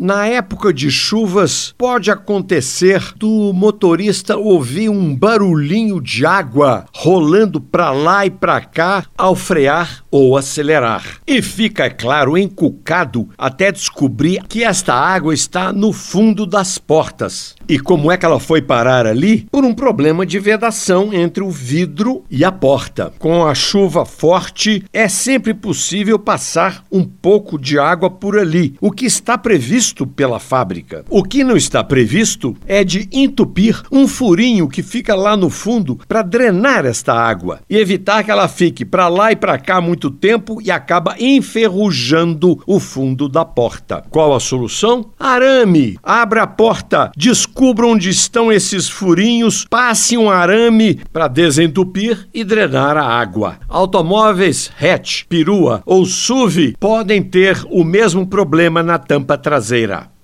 Na época de chuvas, pode acontecer do motorista ouvir um barulhinho de água rolando para lá e para cá ao frear ou acelerar. E fica, é claro, encucado até descobrir que esta água está no fundo das portas. E como é que ela foi parar ali? Por um problema de vedação entre o vidro e a porta. Com a chuva forte, é sempre possível passar um pouco de água por ali, o que está previsto pela fábrica. O que não está previsto é de entupir um furinho que fica lá no fundo para drenar esta água e evitar que ela fique para lá e para cá muito tempo e acaba enferrujando o fundo da porta. Qual a solução? Arame. Abra a porta, descubra onde estão esses furinhos, passe um arame para desentupir e drenar a água. Automóveis hatch, perua ou SUV podem ter o mesmo problema na tampa traseira. Pereira.